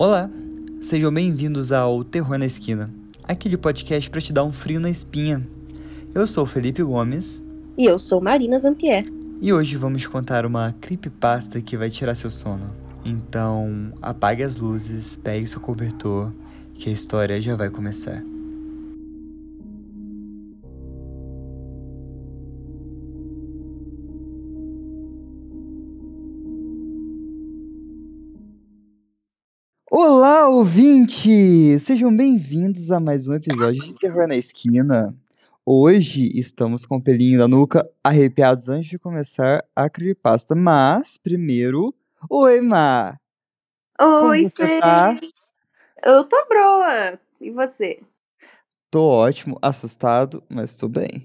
Olá, sejam bem-vindos ao Terror na Esquina, aquele podcast para te dar um frio na espinha. Eu sou Felipe Gomes E eu sou Marina Zampier. e hoje vamos contar uma creepypasta que vai tirar seu sono. Então, apague as luzes, pegue seu cobertor, que a história já vai começar. Ouvinte! Sejam bem-vindos a mais um episódio de Terror na Esquina. Hoje estamos com o pelinho da nuca arrepiados antes de começar a creepypasta. Mas, primeiro, oi, Má! Como Oi, você Fê. tá? Eu tô broa. E você? Tô ótimo, assustado, mas tô bem.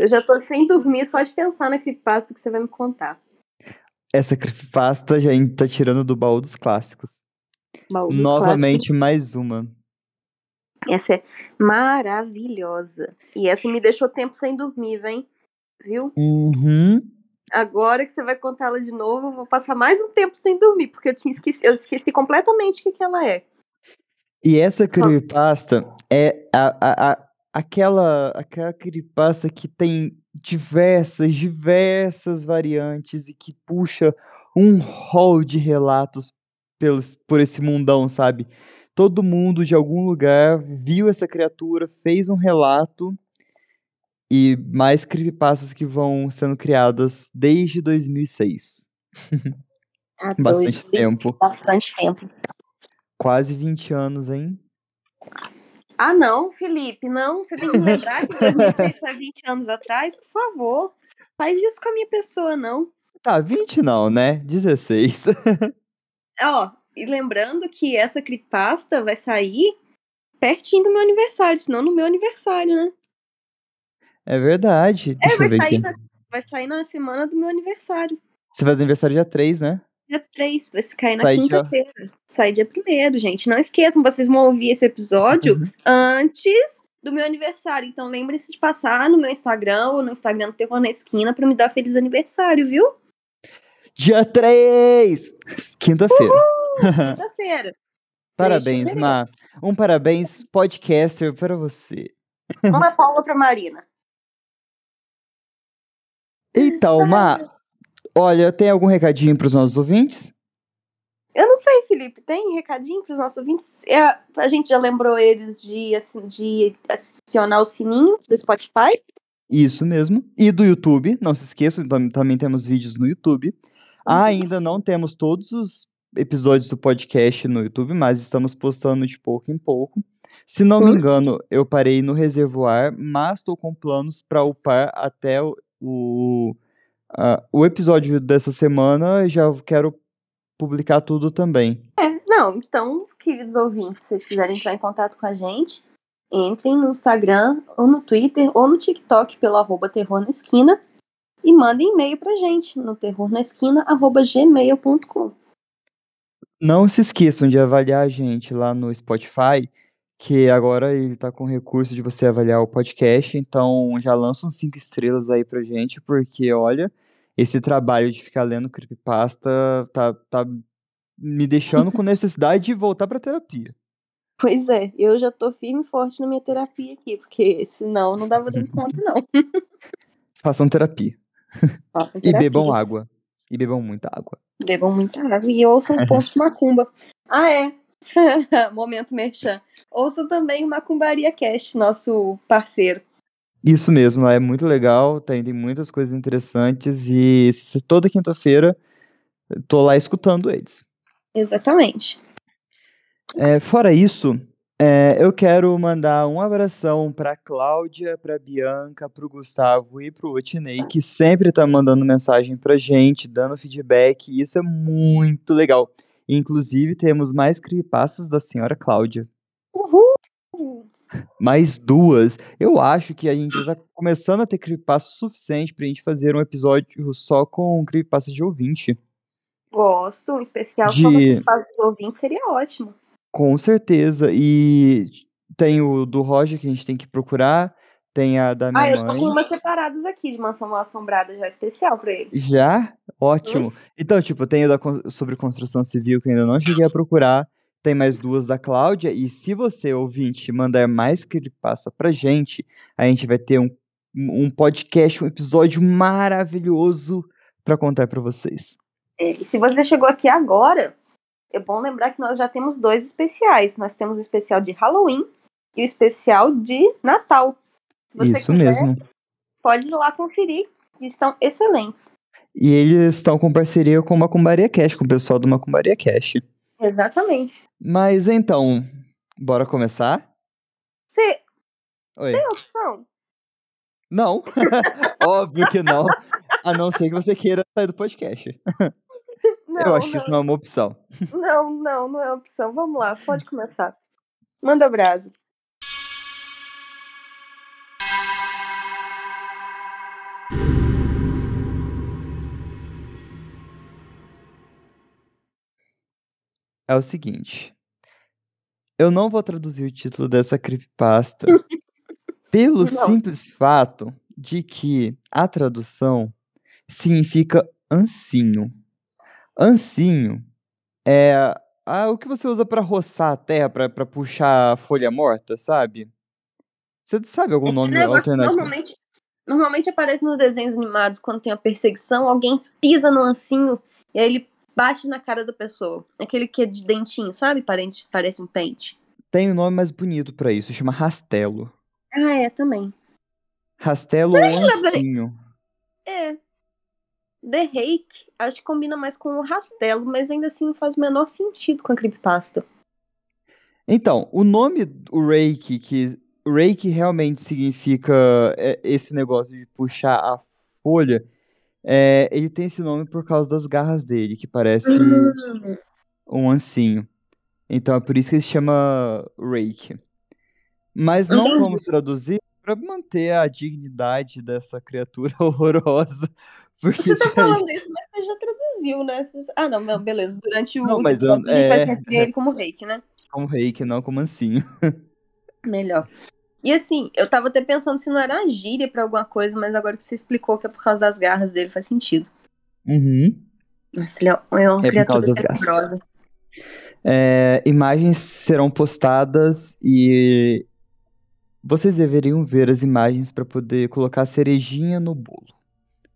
Eu já tô sem dormir só de pensar na creepypasta que você vai me contar. Essa creepypasta já tá tirando do baú dos clássicos. Baú dos Novamente, mais uma. clássicos. Essa é maravilhosa. E essa me deixou tempo sem dormir, vem? Viu? Uhum. Agora que você vai contar ela de novo, eu vou passar mais um tempo sem dormir, porque eu tinha esqueci, eu esqueci completamente o que, que ela é. E essa creepypasta é a, a, a, aquela, aquela creepypasta que tem diversas, diversas variantes e que puxa um rol de relatos pelos, por esse mundão, sabe? Todo mundo de algum lugar viu essa criatura, fez um relato e mais creepypastas que vão sendo criadas desde 2006. Ah, Bastante doido. tempo. Bastante tempo. Quase 20 anos, hein? Ah, não, Felipe, não. Você tem que lembrar que 2006 foi 20 anos atrás, por favor. Faz isso com a minha pessoa, não. Tá, 20 não, né? 16. Ó, e lembrando que essa creepypasta vai sair pertinho do meu aniversário, senão no meu aniversário, né? É verdade. Deixa eu vai ver sair, aqui. na, vai sair na semana do meu aniversário. Você faz aniversário dia 3, né? Dia 3, vai se cair na quinta-feira. Sai dia 1 gente. Não esqueçam, vocês vão ouvir esse episódio Uhum. antes do meu aniversário. Então lembrem-se de passar no meu Instagram ou no Instagram do Terror na Esquina pra me dar feliz aniversário, viu? Dia 3! Quinta-feira. Quinta-feira. Parabéns. Má. Um parabéns podcaster para você. Uma palma pra Marina. Então, Má, olha, tem algum recadinho para os nossos ouvintes? Eu não sei, Felipe, tem recadinho pros nossos ouvintes? É, a gente já lembrou eles de, assim, de acionar o sininho do Spotify. Isso mesmo. E do YouTube, não se esqueçam, tam- também temos vídeos no YouTube. Ainda não temos todos os episódios do podcast no YouTube, mas estamos postando de pouco em pouco. Se não me engano, eu parei no reservoir, mas estou com planos para upar até o, o, a- o episódio dessa semana. e Já quero publicar tudo também. É, não, então, queridos ouvintes, se vocês quiserem entrar em contato com a gente, entrem no Instagram, ou no Twitter, ou no TikTok pelo arroba Terror na Esquina e mandem e-mail pra gente no terrornaesquina.gmail.com. Não se esqueçam de avaliar a gente lá no Spotify, que agora ele tá com recurso de você avaliar o podcast, então já lança uns 5 estrelas aí pra gente, porque olha, esse trabalho de ficar lendo creepypasta tá, tá me deixando com necessidade de voltar pra terapia. Pois é, eu já tô firme e forte na minha terapia aqui, porque senão não dava dando conta, não. Façam terapia. Façam E terapia. bebam água. E bebam muita água. Bebam muita água e ouçam um ponto de macumba. Ah, é. Momento merchan. Ouçam também o Macumbaria Cast, nosso parceiro. Isso mesmo, é muito legal, tem, tem muitas coisas interessantes e toda quinta-feira tô lá escutando eles. Exatamente. É, fora isso, é, eu quero mandar um abração pra Cláudia, pra Bianca, pro Gustavo e pro Otinei, que sempre tá mandando mensagem pra gente, dando feedback, e isso é muito legal. Inclusive, temos mais creepypastas da senhora Cláudia. Uhul! Mais duas. Eu acho que a gente já tá começando a ter creepypasta suficiente pra gente fazer um episódio só com creepypasta de ouvinte. Gosto, um especial só De- você faz os ouvintes seria ótimo. Com certeza. E tem o do Roger que a gente tem que procurar. tem a da minha Ah, eu tô mãe. com umas separadas aqui de Mansão Mal Assombrada já especial pra ele. Já? Ótimo. Então, tipo, tem o da sobre construção civil que ainda não cheguei a procurar. Tem mais duas da Cláudia. E se você, ouvinte, mandar mais creepypasta pra gente, a gente vai ter um, um podcast, um episódio maravilhoso pra contar pra vocês. É, e se você chegou aqui agora, é bom lembrar que nós já temos dois especiais. Nós temos o especial de Halloween e o especial de Natal. Se você Isso quiser, mesmo. pode ir lá conferir. Estão excelentes. E eles estão com parceria com o Macumbaria Cash, com o pessoal do Macumbaria Cash. Exatamente. Mas então, bora começar? Você Oi. tem opção? Não, óbvio que não. A não ser que você queira sair do podcast. Não, Eu acho que isso não é uma opção. não, não, não é opção. Vamos lá, pode começar. Manda brasa. É o seguinte. Eu não vou traduzir o título dessa creepypasta pelo Não. simples fato de que a tradução significa ancinho. Ancinho é ah, o que você usa pra roçar a terra, pra pra puxar a folha morta, sabe? Você sabe algum nome Esse negócio alternativo? normalmente, normalmente aparece nos desenhos animados quando tem a perseguição, alguém pisa no ancinho e aí ele bate na cara da pessoa. Aquele que é de dentinho, sabe? Parente, parece um pente. Tem um nome mais bonito pra isso, chama rastelo. Ah, é, também. Rastelo ou ancinho. É. The Rake, acho que combina mais com o rastelo, mas ainda assim não faz o menor sentido com a creepypasta. Então, o nome, o reiki, que reiki realmente significa é, esse negócio de puxar a folha, é, ele tem esse nome por causa das garras dele, que parece um ancinho. Então é por isso que ele se chama reiki. Mas não vamos traduzir para manter a dignidade dessa criatura horrorosa. Você tá se a falando isso, mas você já traduziu, né? Ah, não, não, beleza. Durante o Não, mas eu- a vai é. se referir a ele como reiki, né? como reiki, não como ancinho. Melhor. E assim, eu tava até pensando se não era uma gíria pra alguma coisa, mas agora que você explicou que é por causa das garras dele, faz sentido. Uhum. Nossa, ele é é uma por criatura tenebrosa. É, imagens serão postadas e vocês deveriam ver as imagens para poder colocar a cerejinha no bolo.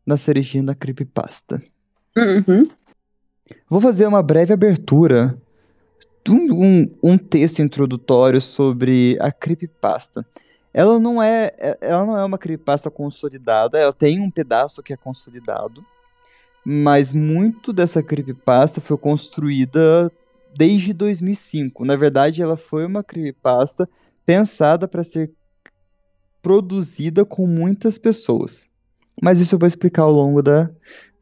Na cerejinha da creepypasta. Uhum. Vou fazer uma breve abertura, um, um, um texto introdutório sobre a creepypasta. Ela não é, é- ela não é uma creepypasta consolidada, ela tem um pedaço que é consolidado, mas muito dessa creepypasta foi construída desde 2005. Na verdade, ela foi uma creepypasta pensada para ser produzida com muitas pessoas. Mas isso eu vou explicar ao longo da,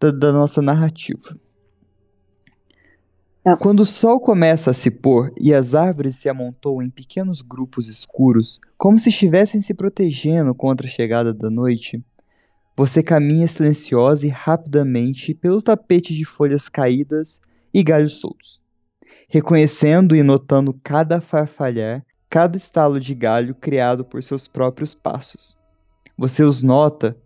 da, da nossa narrativa. Tá. Quando o sol começa a se pôr e as árvores se amontoam em pequenos grupos escuros, como se estivessem se protegendo contra a chegada da noite, você caminha silenciosa e rapidamente pelo tapete de folhas caídas e galhos soltos, reconhecendo e notando cada farfalhar, cada estalo de galho criado por seus próprios passos. Você os nota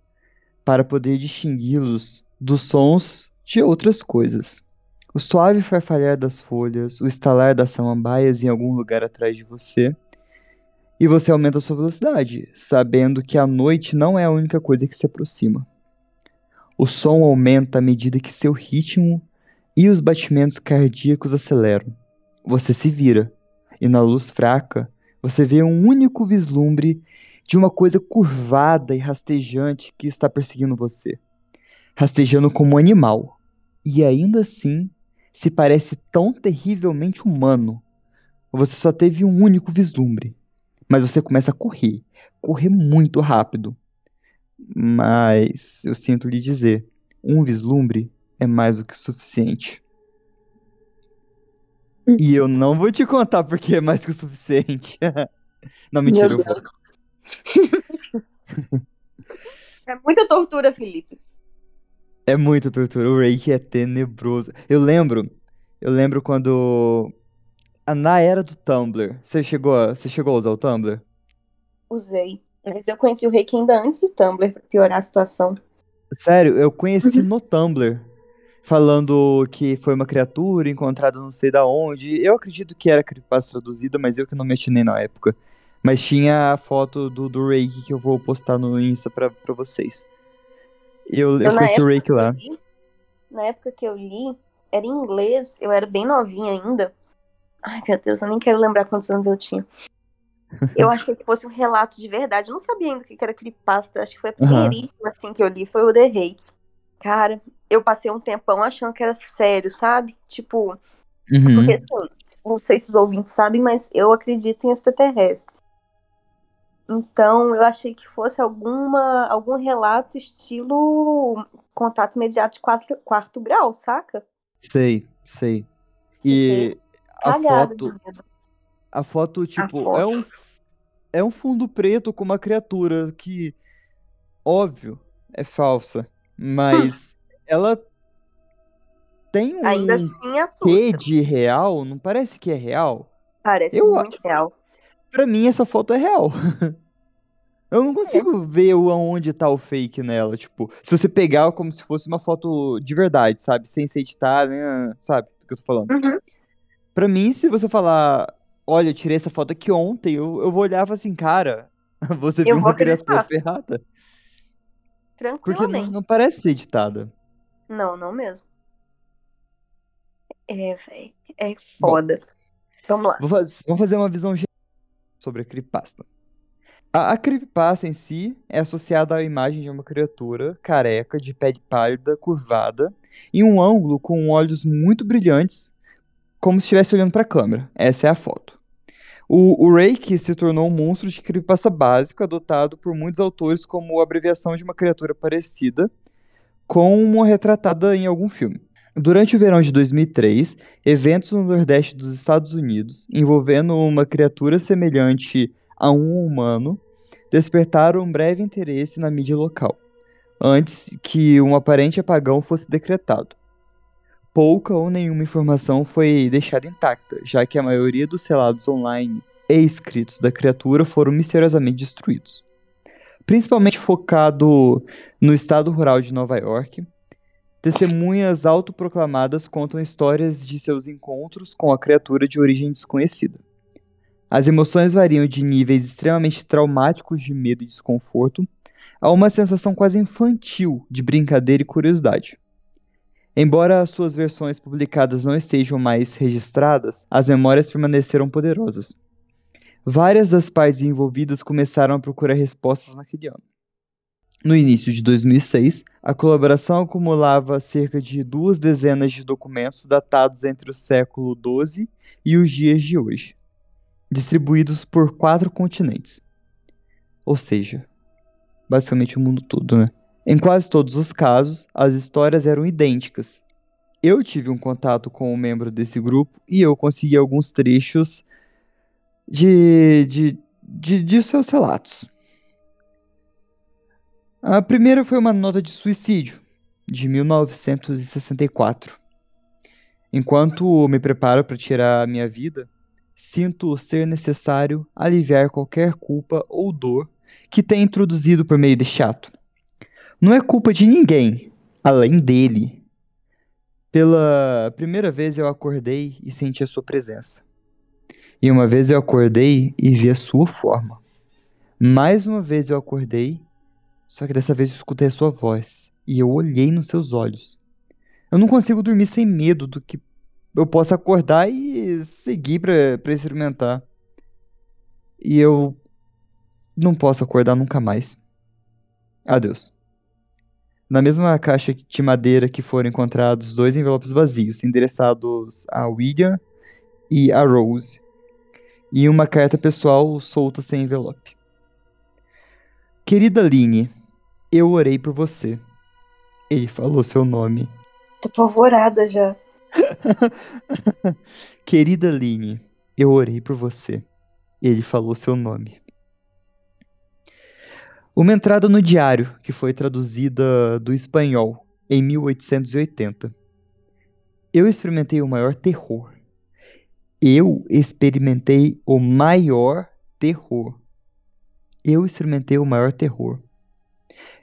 para poder distingui-los dos sons de outras coisas. O suave farfalhar das folhas, o estalar das samambaias em algum lugar atrás de você. E você aumenta a sua velocidade, sabendo que a noite não é a única coisa que se aproxima. O som aumenta à medida que seu ritmo e os batimentos cardíacos aceleram. Você se vira, e na luz fraca, você vê um único vislumbre de uma coisa curvada e rastejante que está perseguindo você. Rastejando como um animal. E ainda assim, se parece tão terrivelmente humano. Você só teve um único vislumbre. Mas você começa a correr. Correr muito rápido. Mas eu sinto lhe dizer: um vislumbre é mais do que suficiente. E eu não vou te contar porque é mais que o suficiente. não, mentira, Meu. Deus. É muita tortura, Felipe. É muita tortura. O Reiki é tenebroso. Eu lembro, eu lembro quando na era do Tumblr, você chegou, a, você chegou a usar o Tumblr? Usei. Mas eu conheci o Reiki ainda antes do Tumblr, pra piorar a situação. Sério, eu conheci no Tumblr. Falando que foi uma criatura encontrada não sei da onde. Eu acredito que era creepypasta traduzida, mas eu que não meti nem na época. Mas tinha a foto do, do Reiki que eu vou postar no Insta pra, pra vocês. Eu, eu na conheci o Reiki eu lá. li- na época que eu li, era em inglês, eu era bem novinha ainda. Ai, meu Deus, eu nem quero lembrar quantos anos eu tinha. Eu achei que fosse um relato de verdade. Eu não sabia ainda o que era creepypasta. Acho que foi a primeiríssima assim que eu li, foi o The Reiki. Cara, eu passei um tempão achando que era sério, sabe? Tipo, Uhum. porque assim, não sei se os ouvintes sabem, mas eu acredito em extraterrestres. Então, eu achei que fosse alguma algum relato estilo contato imediato de quarto, quarto grau, saca? Sei, sei. E a foto, a foto, tipo, foto. é um, é um fundo preto com uma criatura que, óbvio, é falsa, mas ela tem um Ainda assim quê de real? Não parece que é real? Parece Eu- muito real. Pra mim, essa foto é real. Eu não consigo ver o- aonde tá o fake nela. Tipo, se você pegar como se fosse uma foto de verdade, sabe? Sem ser editada, né? sabe do que eu tô falando? Uhum. Pra mim, se você falar, olha, eu tirei essa foto aqui ontem, eu, eu vou olhar e falar assim, cara, você Eu viu uma criatura acreditar. Ferrada? Porque não, Tranquilamente. não parece ser editada. Não, não mesmo. É, véi, é foda. Vamos lá. Vamos fazer uma visão geral sobre a creepypasta. A, a creepypasta em si é associada à imagem de uma criatura careca, de pele pálida, curvada, em um ângulo com olhos muito brilhantes, como se estivesse olhando para a câmera. Essa é a foto. O, o Reiki se tornou um monstro de creepypasta básico, adotado por muitos autores como abreviação de uma criatura parecida com uma retratada em algum filme. Durante o verão de 2003, eventos no Nordeste dos Estados Unidos, envolvendo uma criatura semelhante a um humano, despertaram um breve interesse na mídia local, antes que um aparente apagão fosse decretado. Pouca ou nenhuma informação foi deixada intacta, já que a maioria dos relatos online e escritos da criatura foram misteriosamente destruídos. Principalmente focado no estado rural de Nova York, testemunhas autoproclamadas contam histórias de seus encontros com a criatura de origem desconhecida. As emoções variam de níveis extremamente traumáticos de medo e desconforto a uma sensação quase infantil de brincadeira e curiosidade. Embora as suas versões publicadas não estejam mais registradas, as memórias permaneceram poderosas. Várias das partes envolvidas começaram a procurar respostas naquele ano. No início de 2006, a colaboração acumulava cerca de duas dezenas de documentos datados entre o século XII e os dias de hoje, distribuídos por quatro continentes. Ou seja, basicamente o mundo todo, né? Em quase todos os casos, as histórias eram idênticas. Eu tive um contato com um membro desse grupo e eu consegui alguns trechos de, de, de, de seus relatos. A primeira foi uma nota de suicídio, de 1964. Enquanto me preparo para tirar a minha vida, sinto ser necessário aliviar qualquer culpa ou dor que tenha introduzido por meio deste ato. Não é culpa de ninguém, além dele. Pela primeira vez eu acordei e senti a sua presença. E uma vez eu acordei e vi a sua forma. Mais uma vez eu acordei, só que dessa vez eu escutei a sua voz e eu olhei nos seus olhos. Eu não consigo dormir sem medo do que eu possa acordar e seguir pra experimentar. E eu não posso acordar nunca mais. Adeus. Na mesma caixa de madeira que foram encontrados dois envelopes vazios, endereçados a William e a Rose, e uma carta pessoal solta sem envelope. Querida Line, eu orei por você. Ele falou seu nome. Tô apavorada já. Querida Line, eu orei por você. Ele falou seu nome. Uma entrada no diário, que foi traduzida do espanhol em 1880. Eu experimentei o maior terror. Eu experimentei o maior terror. eu experimentei o maior terror.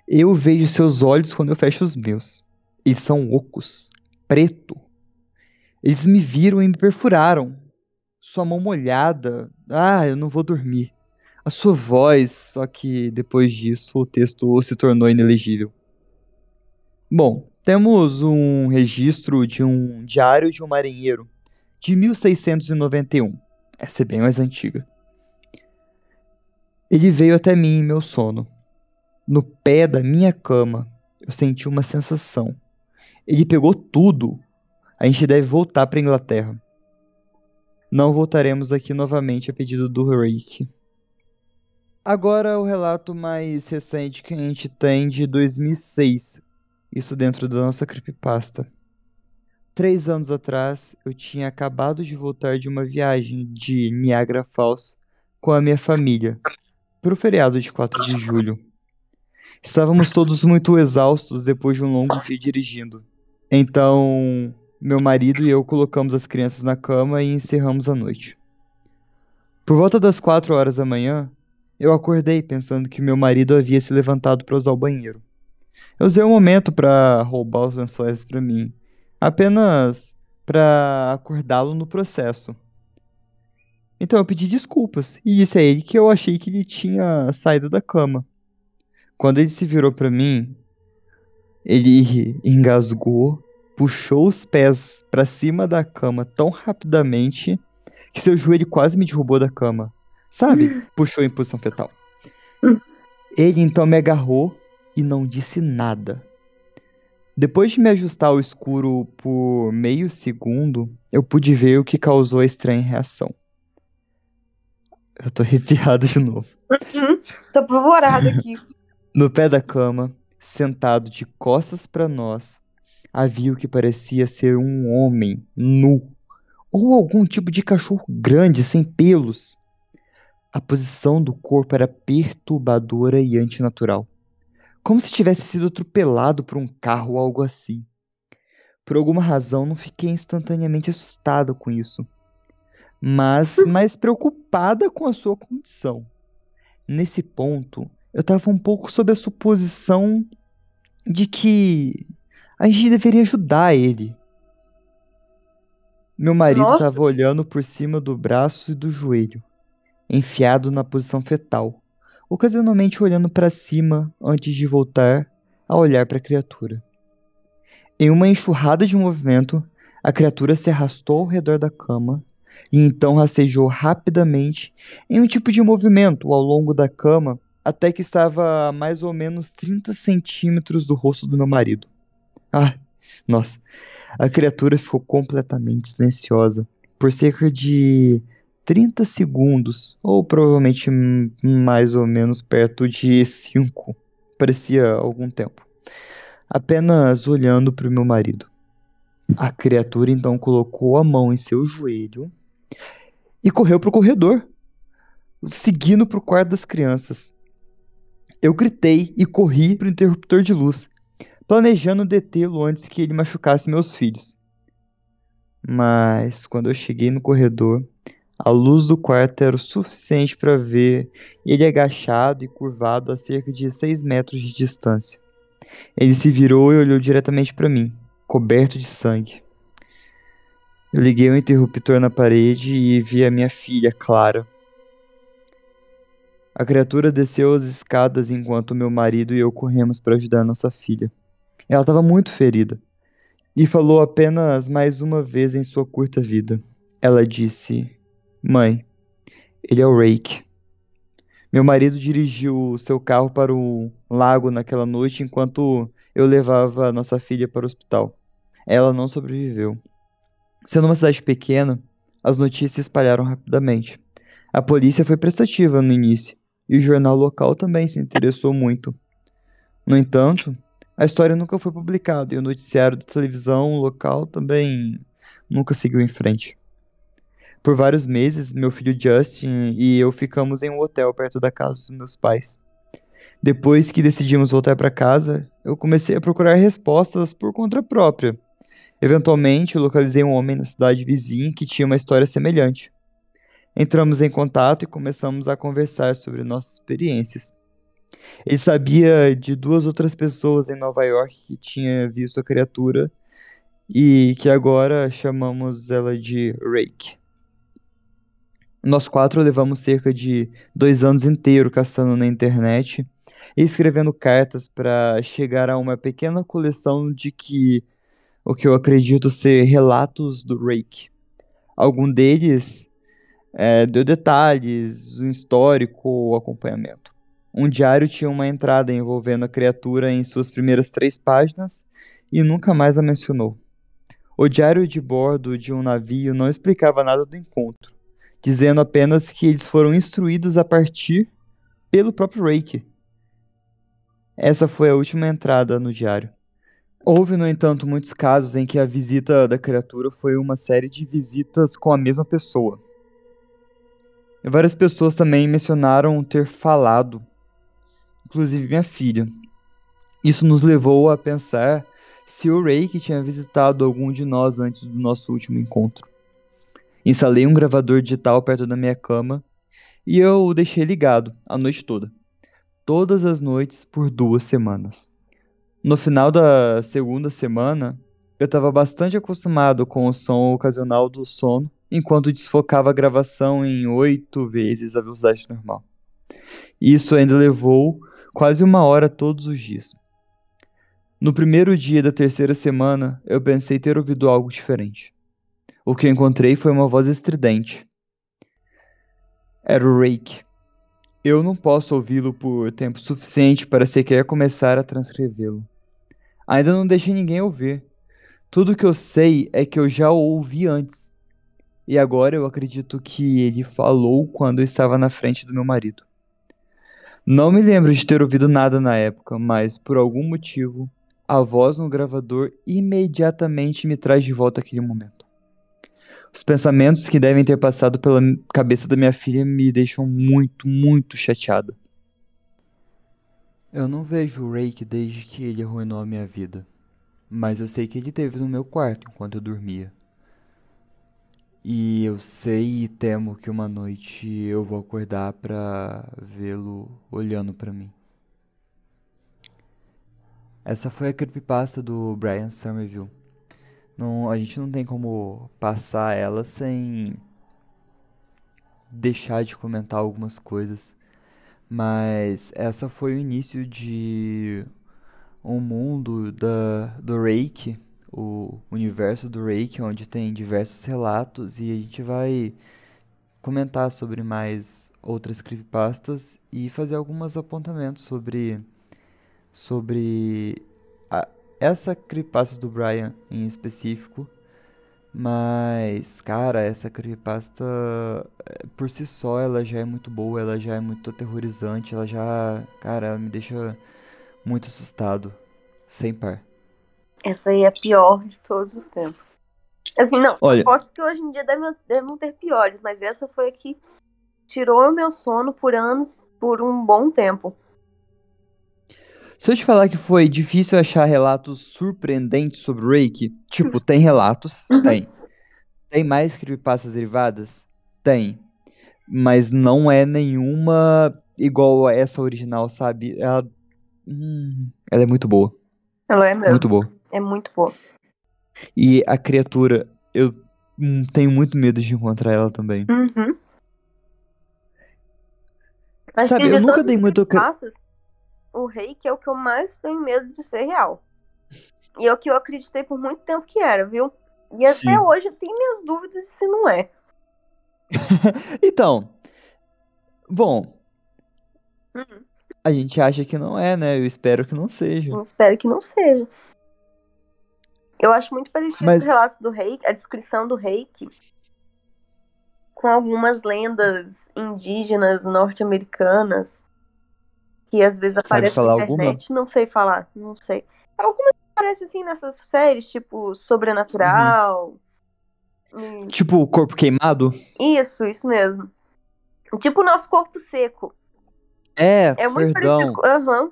Eu vejo seus olhos quando eu fecho os meus. Eles são ocos, preto. Eles me viram e me perfuraram. Sua mão molhada. Ah, eu não vou dormir. A sua voz, só que depois disso o texto se tornou inelegível. Bom, temos um registro de um diário de um marinheiro de 1691. Essa é bem mais antiga. Ele veio até mim em meu sono. No pé da minha cama, eu senti uma sensação. Ele pegou tudo. A gente deve voltar para Inglaterra. Não voltaremos aqui novamente a pedido do Rake. Agora o relato mais recente que a gente tem de 2006. Isso dentro da nossa creepypasta. Três anos atrás, eu tinha acabado de voltar de uma viagem de Niagara Falls com a minha família, para o feriado de 4 de julho. Estávamos todos muito exaustos depois de um longo dia dirigindo. Então, meu marido e eu colocamos as crianças na cama e encerramos a noite. Por volta das 4 horas da manhã, eu acordei pensando que meu marido havia se levantado para usar o banheiro. Eu usei o um momento para roubar os lençóis para mim apenas para acordá-lo no processo. Então eu pedi desculpas e disse a ele que eu achei que ele tinha saído da cama. Quando ele se virou para mim, ele engasgou, puxou os pés para cima da cama tão rapidamente que seu joelho quase me derrubou da cama. Sabe? Puxou em posição fetal. Ele então me agarrou e não disse nada. Depois de me ajustar ao escuro por meio segundo, eu pude ver o que causou a estranha reação. Eu tô arrepiado de novo. tô apavorado aqui. No pé da cama, sentado de costas para nós, havia o que parecia ser um homem nu ou algum tipo de cachorro grande sem pelos. A posição do corpo era perturbadora e antinatural como se tivesse sido atropelado por um carro ou algo assim. Por alguma razão, não fiquei instantaneamente assustado com isso, mas mais preocupada com a sua condição. Nesse ponto, eu estava um pouco sob a suposição de que a gente deveria ajudar ele. Meu marido estava olhando por cima do braço e do joelho, enfiado na posição fetal ocasionalmente olhando para cima antes de voltar a olhar para a criatura. Em uma enxurrada de movimento, a criatura se arrastou ao redor da cama e então rastejou rapidamente em um tipo de movimento ao longo da cama até que estava a mais ou menos 30 centímetros do rosto do meu marido. Ah, nossa. A criatura ficou completamente silenciosa por cerca de 30 segundos, ou provavelmente mais ou menos perto de 5. Parecia algum tempo. Apenas olhando para o meu marido. A criatura então colocou a mão em seu joelho e correu para o corredor, seguindo para o quarto das crianças. Eu gritei e corri para o interruptor de luz, planejando detê-lo antes que ele machucasse meus filhos. Mas quando eu cheguei no corredor, a luz do quarto era o suficiente para ver ele agachado e curvado a cerca de seis metros de distância. Ele se virou e olhou diretamente para mim, coberto de sangue. Eu liguei o interruptor na parede e vi a minha filha, Clara. A criatura desceu as escadas enquanto meu marido e eu corremos para ajudar nossa filha. Ela estava muito ferida e falou apenas mais uma vez em sua curta vida. Ela disse: Mãe, ele é o Rake. Meu marido dirigiu seu carro para o lago naquela noite enquanto eu levava nossa filha para o hospital. Ela não sobreviveu. Sendo uma cidade pequena, as notícias se espalharam rapidamente. A polícia foi prestativa no início, e o jornal local também se interessou muito. No entanto, a história nunca foi publicada e o noticiário da televisão local também nunca seguiu em frente. Por vários meses, meu filho Justin e eu ficamos em um hotel perto da casa dos meus pais. Depois que decidimos voltar para casa, eu comecei a procurar respostas por conta própria. Eventualmente, localizei um homem na cidade vizinha que tinha uma história semelhante. Entramos em contato e começamos a conversar sobre nossas experiências. Ele sabia de duas outras pessoas em Nova York que tinham visto a criatura e que agora chamamos ela de Rake. Nós quatro levamos cerca de dois anos inteiros caçando na internet e escrevendo cartas para chegar a uma pequena coleção de que o que eu acredito ser relatos do Rake. Algum deles é, deu detalhes, um histórico ou acompanhamento. Um diário tinha uma entrada envolvendo a criatura em suas primeiras três páginas e nunca mais a mencionou. O diário de bordo de um navio não explicava nada do encontro, dizendo apenas que eles foram instruídos a partir pelo próprio Rake. Essa foi a última entrada no diário. Houve, no entanto, muitos casos em que a visita da criatura foi uma série de visitas com a mesma pessoa. Várias pessoas também mencionaram ter falado inclusive minha filha. Isso nos levou a pensar se o Reiki tinha visitado algum de nós antes do nosso último encontro. Instalei um gravador digital perto da minha cama e eu o deixei ligado a noite toda. Todas as noites por duas semanas. No final da segunda semana, eu estava bastante acostumado com o som ocasional do sono, enquanto desfocava a gravação em oito vezes a velocidade normal. Isso ainda levou quase uma hora todos os dias. No primeiro dia da terceira semana, eu pensei ter ouvido algo diferente. O que encontrei foi uma voz estridente. Era o Rake. Eu não posso ouvi-lo por tempo suficiente para sequer começar a transcrevê-lo. Ainda não deixei ninguém ouvir. Tudo que eu sei é que eu já o ouvi antes. E agora eu acredito que ele falou quando eu estava na frente do meu marido. Não me lembro de ter ouvido nada na época, mas por algum motivo, a voz no gravador imediatamente me traz de volta aquele momento. Os pensamentos que devem ter passado pela cabeça da minha filha me deixam muito, muito chateada. Eu não vejo o Rake desde que ele arruinou a minha vida, mas eu sei que ele teve no meu quarto enquanto eu dormia. E eu sei e temo que uma noite eu vou acordar para vê-lo olhando para mim. Essa foi a creepypasta do Brian Somerville. Não, a gente não tem como passar ela sem deixar de comentar algumas coisas. Mas essa foi o início de um mundo da, do Reiki o universo do Reiki, onde tem diversos relatos e a gente vai comentar sobre mais outras creepypastas e fazer alguns apontamentos sobre sobre essa creepypasta do Brian em específico. Mas, cara, essa creepypasta eh, por si só ela já é muito boa, ela já é muito aterrorizante, ela já, cara, ela me deixa muito assustado, sem par. Essa aí é a pior de todos os tempos. Assim, não, Olha, posso que hoje em dia devem, devem ter piores, mas essa foi a que tirou o meu sono por anos, por um bom tempo. Se eu te falar que foi difícil achar relatos surpreendentes sobre o Reiki, tipo, tem relatos? Uhum. Tem. Tem mais creepypastas derivadas? Tem. Mas não é nenhuma igual a essa original, sabe? Ela, hum, ela é muito boa. Ela é mesmo. Muito boa. É muito boa. E a criatura, eu hum, tenho muito medo de encontrar ela também. Uhum. Mas Sabe, eu nunca dei muito. cre- o reiki é o que eu mais tenho medo de ser real. E é o que eu acreditei por muito tempo que era, viu? E até Sim. hoje eu tenho minhas dúvidas se não é. Então, bom, Uhum. a gente acha que não é, né? Eu espero que não seja. Eu espero que não seja. Eu acho muito parecido Mas- o relato do reiki, a descrição do reiki, com algumas lendas indígenas norte-americanas que às vezes falar na alguma? internet. Não sei falar, não sei. Algumas aparecem assim nessas séries, tipo Sobrenatural. Hum, Tipo, o corpo queimado? Isso, isso mesmo. Tipo o nosso corpo seco. É, É muito perdão, parecido com. Aham.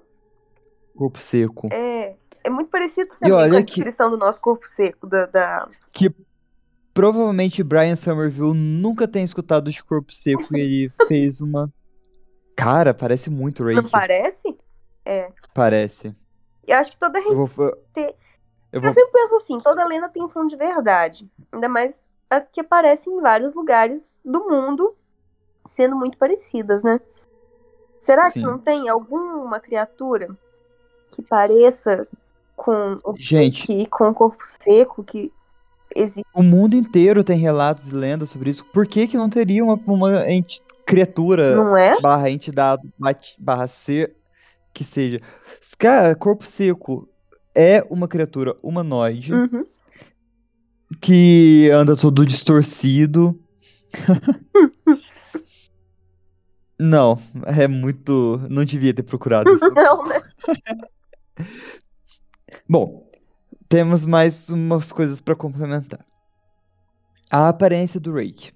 corpo seco. é, é muito parecido também olha com a que- descrição do nosso corpo seco, da, da- Que Provavelmente Brian Somerville nunca tem escutado de corpo seco e ele fez uma. Cara, parece muito Reiki. Não parece? É. Parece. Eu acho que toda Eu vou. Eu Eu, eu vou... sempre penso assim, toda lenda tem um fundo de verdade. Ainda mais as que aparecem em vários lugares do mundo, sendo muito parecidas, né? Será que Sim. não tem alguma criatura que pareça com o Gente. que com o corpo seco que existe? O mundo inteiro tem relatos e lendas sobre isso. Por que, que não teria uma, uma criatura Não é? barra entidade barra ser que seja? Cara, corpo seco é uma criatura humanoide Uhum. que anda todo distorcido. Não, é muito. Não devia ter procurado isso. Não, né? Bom, temos mais umas coisas para complementar. A aparência do Rake.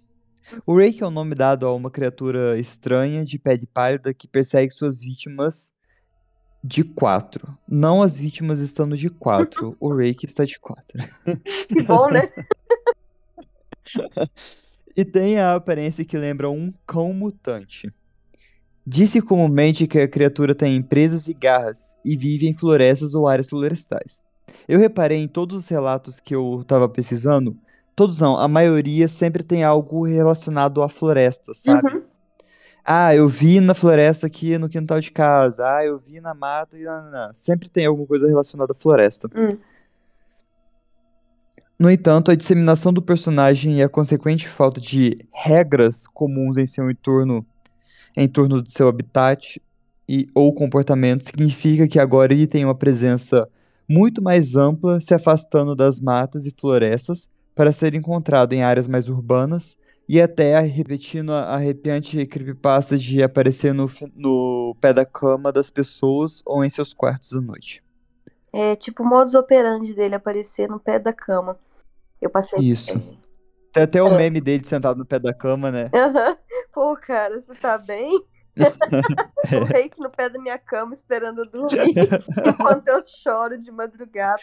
O Rake é o nome dado a uma criatura estranha de pele pálida que persegue suas vítimas de quatro. Não as vítimas estando de quatro. o Rake está de quatro. Que bom, né? E tem a aparência que lembra um cão mutante. Disse comumente que a criatura tem presas e garras e vive em florestas ou áreas florestais. Eu reparei em todos os relatos que eu estava pesquisando, todos não, a maioria sempre tem algo relacionado à floresta, sabe? Uhum. Ah, eu vi na floresta aqui no quintal de casa. Ah, eu vi na mata e não. Sempre tem alguma coisa relacionada à floresta. Hum. No entanto, a disseminação do personagem e a consequente falta de regras comuns em seu entorno, em torno de seu habitat e ou comportamento significa que agora ele tem uma presença muito mais ampla, se afastando das matas e florestas para ser encontrado em áreas mais urbanas e até repetindo a arrepiante creepypasta de aparecer no, no pé da cama das pessoas ou em seus quartos à noite. É tipo o modus operandi dele aparecer no pé da cama. Eu passei. Isso. Tem até o É. meme dele sentado no pé da cama, né? Aham. Pô, cara, você tá bem? O reiki no pé da minha cama esperando eu dormir enquanto eu choro de madrugada.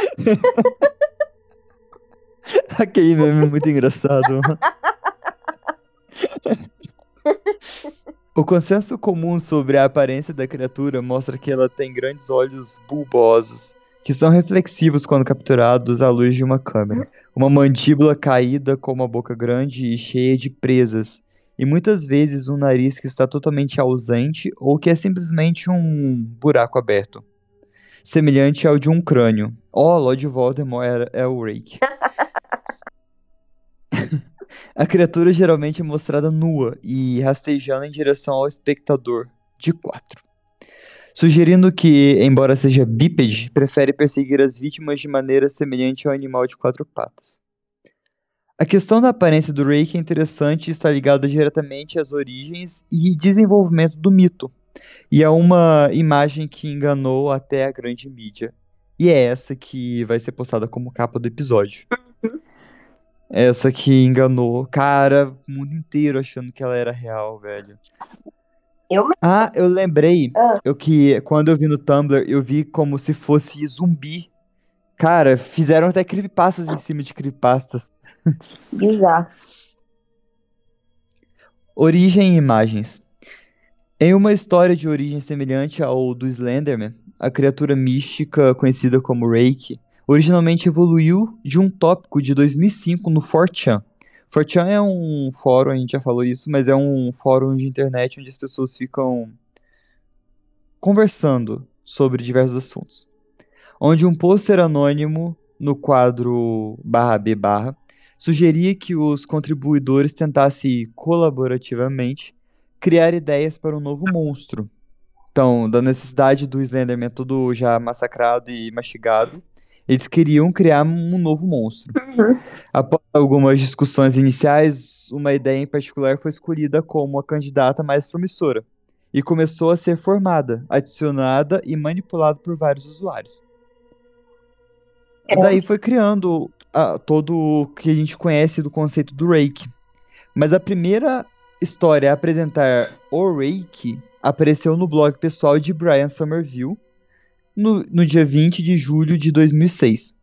Aquele meme é muito engraçado. O consenso comum sobre a aparência da criatura mostra que ela tem grandes olhos bulbosos, que são reflexivos quando capturados à luz de uma câmera. Uma mandíbula caída com uma boca grande e cheia de presas, e muitas vezes um nariz que está totalmente ausente ou que é simplesmente um buraco aberto, semelhante ao de um crânio. Oh, Lord Voldemort era- é o Rake. A criatura geralmente é mostrada nua e rastejando em direção ao espectador, de quatro. Sugerindo que, embora seja bípede, prefere perseguir as vítimas de maneira semelhante ao animal de quatro patas. A questão da aparência do Reiki é interessante e está ligada diretamente às origens e desenvolvimento do mito, e a uma imagem que enganou até a grande mídia. E é essa que vai ser postada como capa do episódio. Essa que enganou, cara, o mundo inteiro achando que ela era real, velho. Eu- Ah, eu lembrei Ah. eu que quando eu vi no Tumblr, eu vi como se fosse zumbi. Cara, fizeram até creepypastas em cima de creepypastas. Bizarro. Origem e imagens. Em uma história de origem semelhante ao do Slenderman, a criatura mística conhecida como Reiki originalmente evoluiu de um tópico de 2005 no 4chan. 4chan é um fórum, a gente já falou isso, mas é um fórum de internet onde as pessoas ficam conversando sobre diversos assuntos. Onde um pôster anônimo no quadro barra B barra sugeria que os contribuidores tentassem colaborativamente criar ideias para um novo monstro. Então, da necessidade do Slenderman todo já massacrado e mastigado, eles queriam criar um novo monstro. Após algumas discussões iniciais, uma ideia em particular foi escolhida como a candidata mais promissora e começou a ser formada, adicionada e manipulada por vários usuários. Daí foi criando ah, todo o que a gente conhece do conceito do Reiki. Mas a primeira história a apresentar o Reiki apareceu no blog pessoal de Brian Somerville no, no dia 20 de julho de 2006.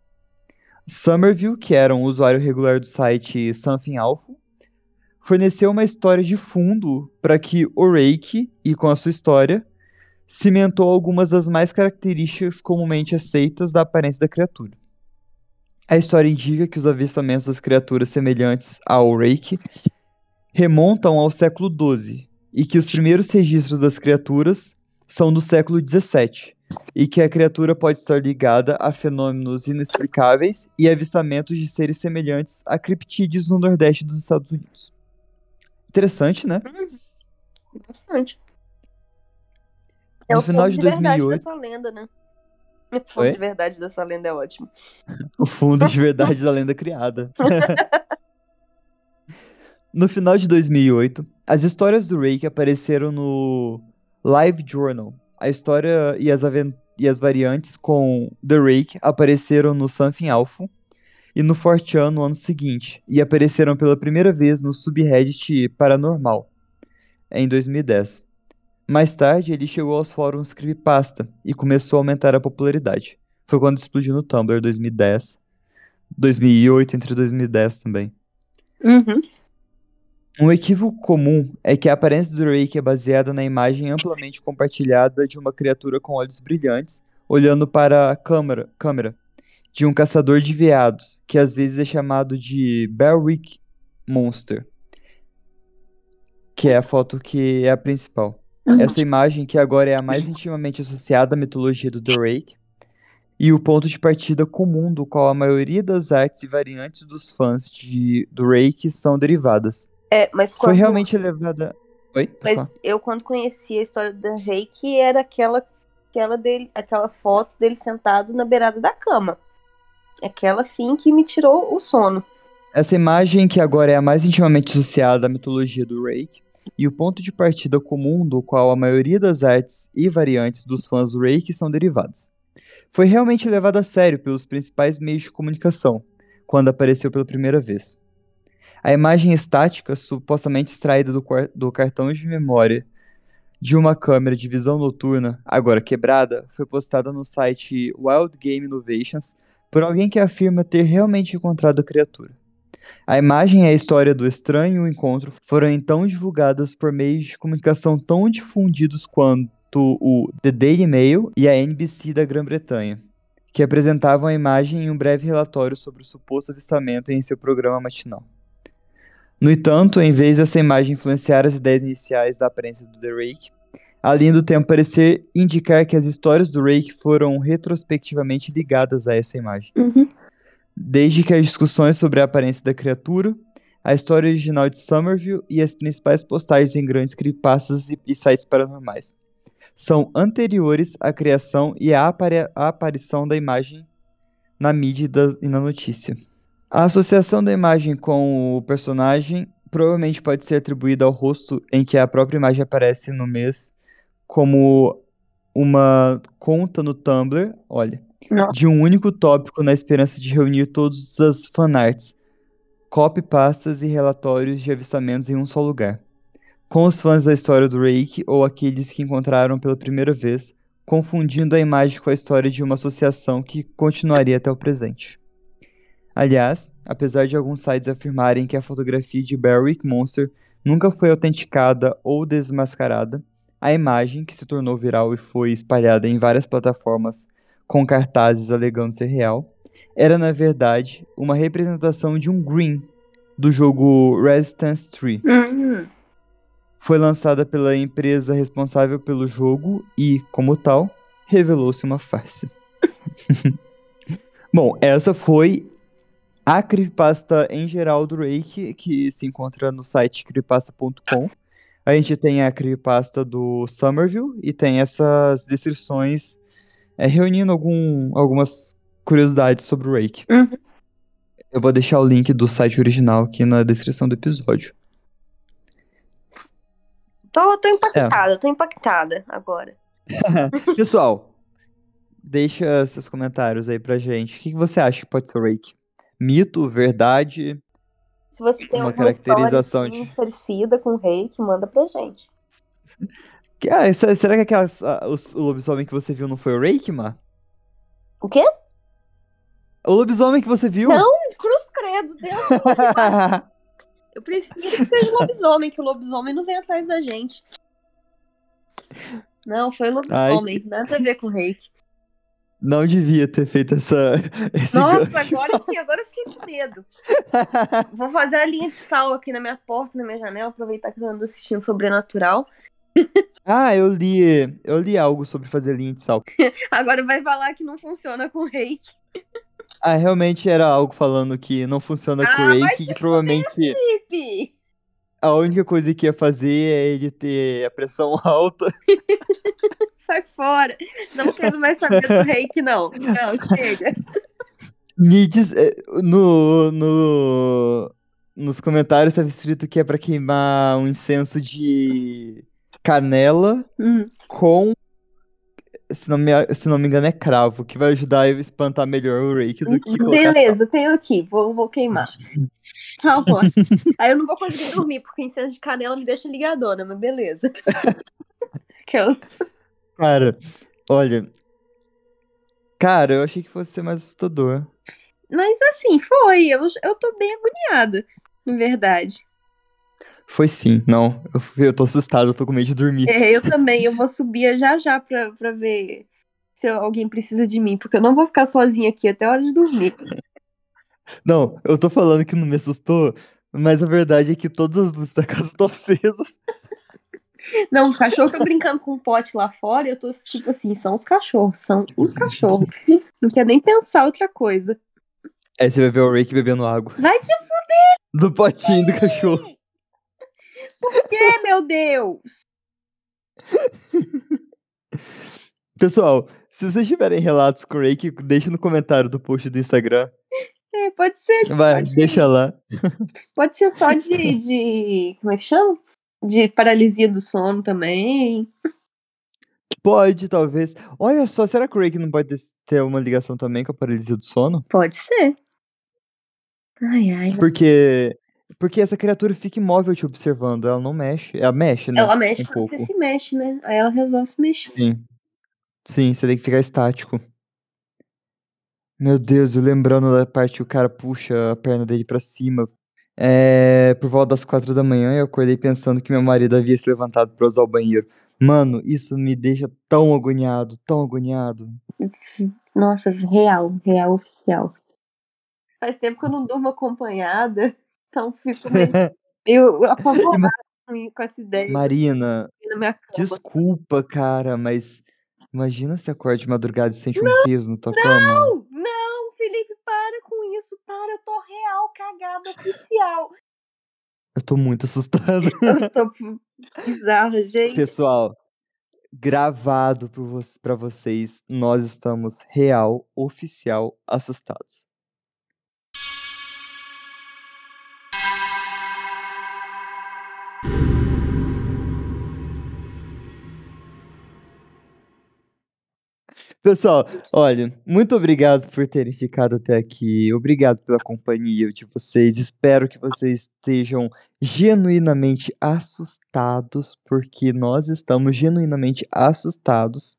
Somerville, que era um usuário regular do site Something Alpha, forneceu uma história de fundo para que o Rake, e com a sua história, cimentou algumas das mais características comumente aceitas da aparência da criatura. A história indica que os avistamentos das criaturas semelhantes ao Rake remontam ao século XII e que os primeiros registros das criaturas são do século XVII e que a criatura pode estar ligada a fenômenos inexplicáveis e avistamentos de seres semelhantes a criptídeos no nordeste dos Estados Unidos. Interessante, né? Bastante. É No o final fundo de de verdade 2008 dessa lenda, né? O fundo Oi? de verdade dessa lenda é ótimo. O fundo de verdade da lenda criada. no final de 2008, as histórias do Rake apareceram no Live Journal. A história e as, e as variantes com The Rake apareceram no Something Alpha e no 4chan no ano seguinte, e apareceram pela primeira vez no subreddit Paranormal, em 2010. Mais tarde, ele chegou aos fóruns Creepypasta e começou a aumentar a popularidade. Foi quando explodiu no Tumblr 2010, 2008, entre 2010 também. Uhum. Um equívoco comum é que a aparência do Drake é baseada na imagem amplamente compartilhada de uma criatura com olhos brilhantes olhando para a câmera, câmera de um caçador de veados, que às vezes é chamado de Berwick Monster, que é a foto que é a principal. Essa imagem, que agora é a mais intimamente associada à mitologia do Drake, e o ponto de partida comum do qual a maioria das artes e variantes dos fãs de Drake são derivadas. É, mas Foi quando, realmente elevada. Oi? Falar. Mas eu, quando conheci a história do Reiki, era aquela, aquela, dele, aquela foto dele sentado na beirada da cama. Aquela, sim, que me tirou o sono. Essa imagem, que agora é a mais intimamente associada à mitologia do Rake, e o ponto de partida comum do qual a maioria das artes e variantes dos fãs do Rake são derivadas. Foi realmente levada a sério pelos principais meios de comunicação, quando apareceu pela primeira vez. A imagem estática, supostamente extraída do, do cartão de memória de uma câmera de visão noturna, agora quebrada, foi postada no site Wild Game Innovations por alguém que afirma ter realmente encontrado a criatura. A imagem e a história do estranho encontro foram então divulgadas por meios de comunicação tão difundidos quanto o The Daily Mail e a NBC da Grã-Bretanha, que apresentavam a imagem em um breve relatório sobre o suposto avistamento em seu programa matinal. No entanto, em vez dessa imagem influenciar as ideias iniciais da aparência do The Rake, a linha do tempo parecer indicar que as histórias do Rake foram retrospectivamente ligadas a essa imagem. Uhum. Desde que as discussões sobre a aparência da criatura, a história original de Somerville e as principais postagens em grandes creepypastas e, sites paranormais são anteriores à criação e à, apari- à aparição da imagem na mídia e na notícia. A associação da imagem com o personagem provavelmente pode ser atribuída ao rosto em que a própria imagem aparece no mês, como uma conta no Tumblr, olha, Nossa. de um único tópico na esperança de reunir todas as fanarts, copypastas e relatórios de avistamentos em um só lugar. Com os fãs da história do Rake ou aqueles que encontraram pela primeira vez, confundindo a imagem com a história de uma associação que continuaria até o presente. Aliás, apesar de alguns sites afirmarem que a fotografia de Berwick Monster nunca foi autenticada ou desmascarada, a imagem, que se tornou viral e foi espalhada em várias plataformas com cartazes alegando ser real, era na verdade uma representação de um green do jogo Resistance 3. Uhum. Foi lançada pela empresa responsável pelo jogo e, como tal, revelou-se uma farsa. Bom, essa foi a creepypasta em geral do Rake, que se encontra no site creepypasta.com. A gente tem a creepypasta do Somerville e tem essas descrições é, reunindo algum, algumas curiosidades sobre o Rake. Uhum. Eu vou deixar o link do site original aqui na descrição do episódio. Tô, tô impactada, tô impactada agora. Pessoal, deixa seus comentários aí pra gente. O que que você acha que pode ser o Rake? Mito, verdade? Se você tem Uma alguma história caracterização assim, de- parecida com o Reiki, manda pra gente. Que- ah, se- será que aquelas, ah, os- o lobisomem que você viu não foi o Mar? O quê? O lobisomem que você viu? Não, cruz credo, Deus. Eu prefiro que seja o lobisomem, que o lobisomem não vem atrás da gente. Não, foi o lobisomem, Ai, nada a ver com o reiki. Não devia ter feito essa. Esse Nossa, gancho. agora sim, agora eu fiquei com medo. Vou fazer a linha de sal aqui na minha porta, na minha janela, aproveitar que eu ando assistindo Sobrenatural. Ah, eu li. Eu li algo sobre fazer linha de sal. agora vai falar que não funciona com reiki. Ah, realmente era algo falando que não funciona ah, com reiki, que provavelmente. Felipe! A única coisa que ia fazer é ele ter a pressão alta. Sai fora. Não quero mais saber do reiki, não. Não, chega. Nietzsche, é, no, no, nos comentários estava escrito que é para queimar um incenso de canela hum. com se não, me, se não me engano, é cravo, que vai ajudar a espantar melhor o reiki do que Beleza, tenho aqui, vou, vou queimar. Tá bom. Aí eu não vou conseguir dormir, porque incenso de canela me deixa ligadona, mas beleza. eu... Cara, olha. Cara, eu achei que fosse ser mais assustador. Mas assim, foi. Eu, eu tô bem agoniada, na verdade. Foi sim, não. Eu, eu tô assustado, eu tô com medo de dormir. É, eu também. Eu vou subir já já pra, pra ver se alguém precisa de mim, porque eu não vou ficar sozinha aqui até a hora de dormir. Não, eu tô falando que não me assustou, mas a verdade é que todas as luzes da casa estão acesas. Não, os cachorros estão brincando com um pote lá fora e eu tô tipo assim, são os cachorros, são os cachorros. Não quer nem pensar outra coisa. Aí você vai ver o Rick bebendo água. Vai te fuder! Do potinho do cachorro. Por que, meu Deus? Pessoal, se vocês tiverem relatos com o Rick, deixa no comentário do post do Instagram. É, pode ser. Vai, pode deixa lá. Pode ser só de, de. Como é que chama? De paralisia do sono também. Pode, talvez. Olha só, será que o Rick não pode ter uma ligação também com a paralisia do sono? Pode ser. Ai, ai. Porque porque essa criatura fica imóvel te observando, ela não mexe. Ela mexe, né? Ela mexe um quando pouco. você se mexe, né? Aí ela resolve se mexer. Sim. Sim, você tem que ficar estático. Meu Deus, eu lembrando da parte que o cara puxa a perna dele pra cima. É, por volta das quatro da manhã, eu acordei pensando que meu marido havia se levantado pra usar o banheiro. Mano, isso me deixa tão agoniado, tão agoniado. Nossa, real, real oficial. Faz tempo que eu não durmo acompanhada. Então fico meio, eu apavorada com essa ideia. Marina, desculpa, cara, mas imagina se acorde de madrugada e sente não, um peso na tua não, cama. Não, para com isso, para, eu tô real cagada oficial. Eu tô muito assustada. Eu tô bizarra, gente. Pessoal, gravado para vocês, nós estamos real, oficial, assustados. Pessoal, olha, muito obrigado por terem ficado até aqui. Obrigado pela companhia de vocês. Espero que vocês estejam genuinamente assustados, porque nós estamos genuinamente assustados.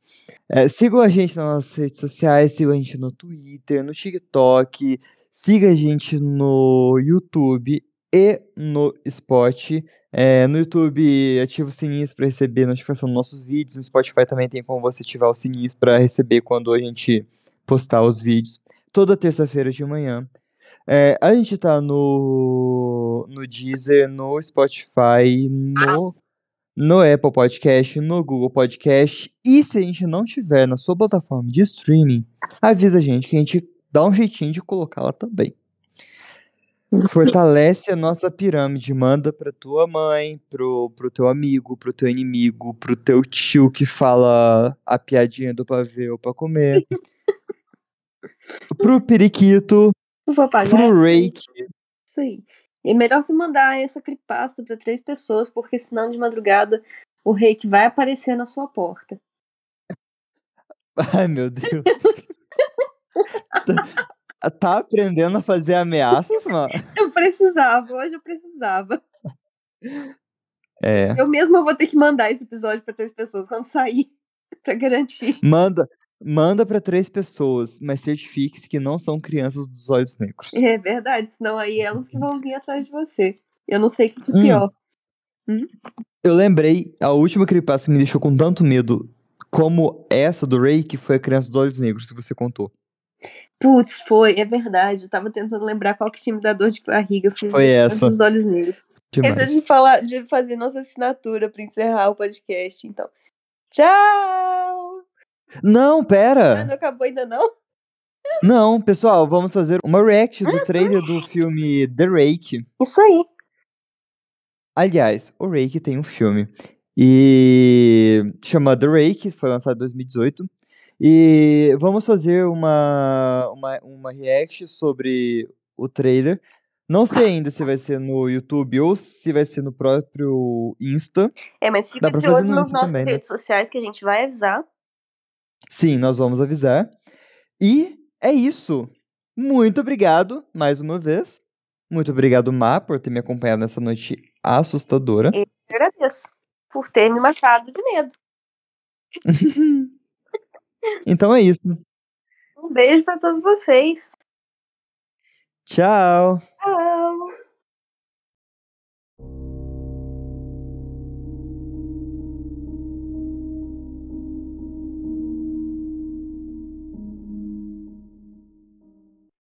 É, sigam a gente nas nossas redes sociais, sigam a gente no Twitter, no TikTok, siga a gente no YouTube e no Spotify. É, no YouTube, ativa o sininho para receber notificação dos nossos vídeos. No Spotify também tem como você ativar o sininho para receber quando a gente postar os vídeos. Toda terça-feira de manhã. É, a gente tá no, no Deezer, no Spotify, no, no Apple Podcast, no Google Podcast. E se a gente não tiver na sua plataforma de streaming, avisa a gente que a gente dá um jeitinho de colocar lá também. Fortalece a nossa pirâmide, manda pra tua mãe, pro, pro teu amigo, pro teu inimigo, pro teu tio que fala a piadinha do pavê ou pra comer, pro periquito, pro reiki. Isso aí. É melhor você mandar essa cripasta pra três pessoas, porque senão de madrugada o reiki vai aparecer na sua porta. Ai, meu Deus. tá aprendendo a fazer ameaças, mano? Eu precisava, hoje eu precisava. É. Eu mesma vou ter que mandar esse episódio para três pessoas quando sair, para garantir. Manda, Manda pra três pessoas, mas certifique-se que não são crianças dos olhos negros. É verdade, senão aí elas que vão vir atrás de você. Eu não sei o que é Hum. pior. Eu lembrei, a última creepypasta que me deixou com tanto medo como essa do Ray, que foi a criança dos olhos negros, que você contou. Putz, foi, é verdade. Eu tava tentando lembrar qual que tinha me dado dor de barriga. Fiz Foi essa essa. dos olhos negros. Esqueci de falar, de fazer nossa assinatura pra encerrar o podcast, então. Tchau! Não, Ah, pera! não acabou ainda não? Não, pessoal, vamos fazer uma react do trailer do filme The Rake. Isso aí. Aliás, o Rake tem um filme. E chama The Rake, foi lançado em 2018. E vamos fazer uma, uma, uma react sobre o trailer. Não sei ainda se vai ser no YouTube ou se vai ser no próprio Insta. É, mas fica de fazer olho no nas nossas também, né? redes sociais que a gente vai avisar. Sim, nós vamos avisar. E é isso. Muito obrigado mais uma vez. Muito obrigado, Má, por ter me acompanhado nessa noite assustadora. Eu agradeço por ter me matado de medo. então é isso. Um beijo pra todos vocês. Tchau.